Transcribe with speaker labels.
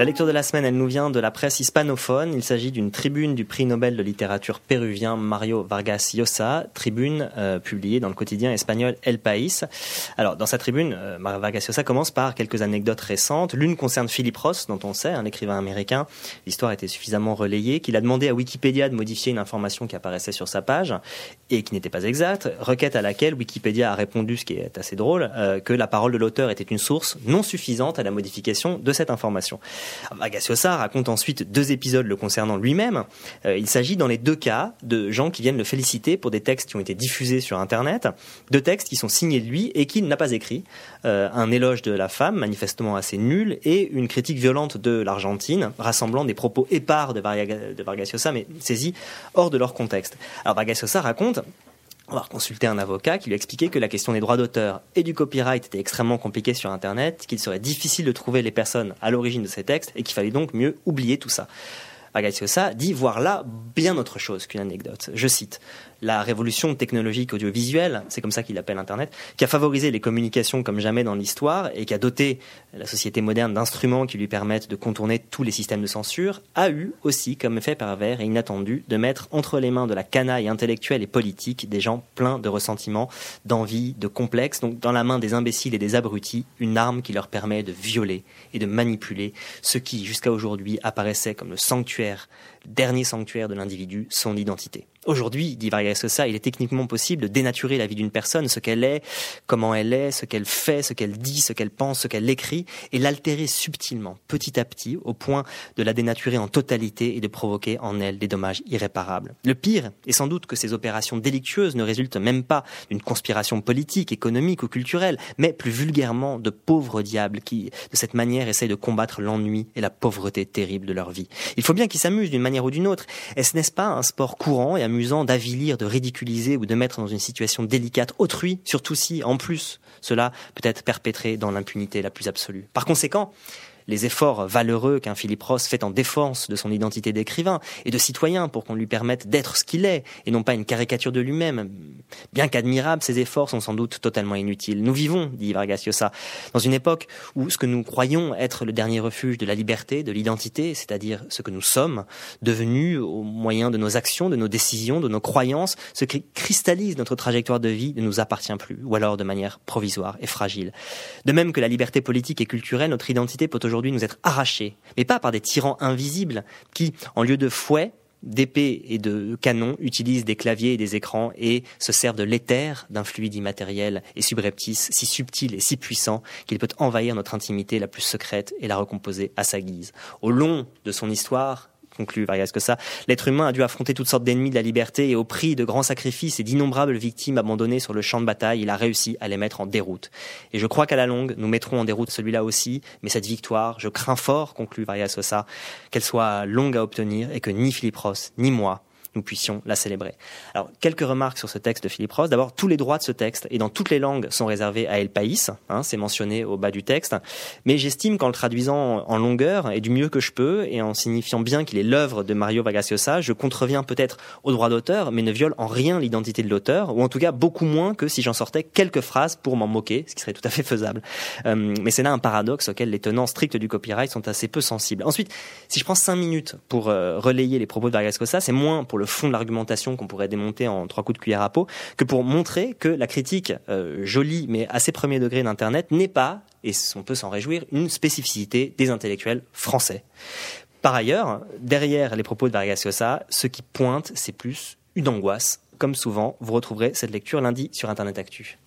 Speaker 1: La lecture de la semaine, elle nous vient de la presse hispanophone. Il s'agit d'une tribune du prix Nobel de littérature péruvien Mario Vargas Llosa, tribune euh, publiée dans le quotidien espagnol El País. Alors, dans sa tribune, euh, Mario Vargas Llosa commence par quelques anecdotes récentes. L'une concerne Philip Ross, dont on sait, un écrivain américain. L'histoire était suffisamment relayée qu'il a demandé à Wikipédia de modifier une information qui apparaissait sur sa page et qui n'était pas exacte. Requête à laquelle Wikipédia a répondu, ce qui est assez drôle, euh, que la parole de l'auteur était une source non suffisante à la modification de cette information. Vargas raconte ensuite deux épisodes le concernant lui-même. Euh, il s'agit dans les deux cas de gens qui viennent le féliciter pour des textes qui ont été diffusés sur Internet, deux textes qui sont signés de lui et qu'il n'a pas écrit. Euh, un éloge de la femme, manifestement assez nul, et une critique violente de l'Argentine, rassemblant des propos épars de, Vargas mais saisis hors de leur contexte. Alors Vargas raconte avoir consulté un avocat qui lui expliquait que la question des droits d'auteur et du copyright était extrêmement compliquée sur Internet, qu'il serait difficile de trouver les personnes à l'origine de ces textes et qu'il fallait donc mieux oublier tout ça. Agassios dit voir là bien autre chose qu'une anecdote. Je cite la révolution technologique audiovisuelle, c'est comme ça qu'il appelle Internet, qui a favorisé les communications comme jamais dans l'histoire et qui a doté la société moderne d'instruments qui lui permettent de contourner tous les systèmes de censure, a eu aussi comme effet pervers et inattendu de mettre entre les mains de la canaille intellectuelle et politique des gens pleins de ressentiments, d'envie, de complexes, donc dans la main des imbéciles et des abrutis, une arme qui leur permet de violer et de manipuler ce qui, jusqu'à aujourd'hui, apparaissait comme le sanctuaire, dernier sanctuaire de l'individu, son identité. Aujourd'hui, dit Llosa, il est techniquement possible de dénaturer la vie d'une personne, ce qu'elle est, comment elle est, ce qu'elle fait, ce qu'elle dit, ce qu'elle pense, ce qu'elle écrit, et l'altérer subtilement, petit à petit, au point de la dénaturer en totalité et de provoquer en elle des dommages irréparables. Le pire est sans doute que ces opérations délictueuses ne résultent même pas d'une conspiration politique, économique ou culturelle, mais plus vulgairement de pauvres diables qui, de cette manière, essayent de combattre l'ennui et la pauvreté terrible de leur vie. Il faut bien qu'ils s'amusent d'une manière ou d'une autre. Est-ce n'est-ce pas un sport courant et amusant d'avilir, de ridiculiser ou de mettre dans une situation délicate autrui, surtout si, en plus, cela peut être perpétré dans l'impunité la plus absolue. Par conséquent, les efforts valeureux qu'un Philippe Ross fait en défense de son identité d'écrivain et de citoyen pour qu'on lui permette d'être ce qu'il est et non pas une caricature de lui-même. Bien qu'admirables, ces efforts sont sans doute totalement inutiles. Nous vivons, dit Vargas Llosa, dans une époque où ce que nous croyons être le dernier refuge de la liberté, de l'identité, c'est-à-dire ce que nous sommes, devenus au moyen de nos actions, de nos décisions, de nos croyances, ce qui cristallise notre trajectoire de vie ne nous appartient plus, ou alors de manière provisoire et fragile. De même que la liberté politique et culturelle, notre identité peut aujourd'hui nous être arrachés, mais pas par des tyrans invisibles qui, en lieu de fouet, d'épées et de canons, utilisent des claviers et des écrans et se servent de l'éther d'un fluide immatériel et subreptice, si subtil et si puissant qu'il peut envahir notre intimité la plus secrète et la recomposer à sa guise. Au long de son histoire, conclut Vargas que ça, l'être humain a dû affronter toutes sortes d'ennemis de la liberté et au prix de grands sacrifices et d'innombrables victimes abandonnées sur le champ de bataille, il a réussi à les mettre en déroute. Et je crois qu'à la longue, nous mettrons en déroute celui-là aussi, mais cette victoire, je crains fort, conclut Vargas Sosa, qu'elle soit longue à obtenir et que ni Philippe Ross, ni moi, nous puissions la célébrer. Alors, quelques remarques sur ce texte de Philippe Ross. D'abord, tous les droits de ce texte, et dans toutes les langues, sont réservés à El País, hein, c'est mentionné au bas du texte, mais j'estime qu'en le traduisant en longueur, et du mieux que je peux, et en signifiant bien qu'il est l'œuvre de Mario Vargas Llosa, je contreviens peut-être aux droits d'auteur, mais ne viole en rien l'identité de l'auteur, ou en tout cas beaucoup moins que si j'en sortais quelques phrases pour m'en moquer, ce qui serait tout à fait faisable. Euh, mais c'est là un paradoxe auquel les tenants stricts du copyright sont assez peu sensibles. Ensuite, si je prends cinq minutes pour euh, relayer les propos de Vargas Llosa, c'est moins pour le fond de l'argumentation qu'on pourrait démonter en trois coups de cuillère à peau, que pour montrer que la critique euh, jolie mais assez premier degré d'Internet n'est pas, et on peut s'en réjouir, une spécificité des intellectuels français. Par ailleurs, derrière les propos de Vargas ce qui pointe, c'est plus une angoisse. Comme souvent, vous retrouverez cette lecture lundi sur Internet Actu.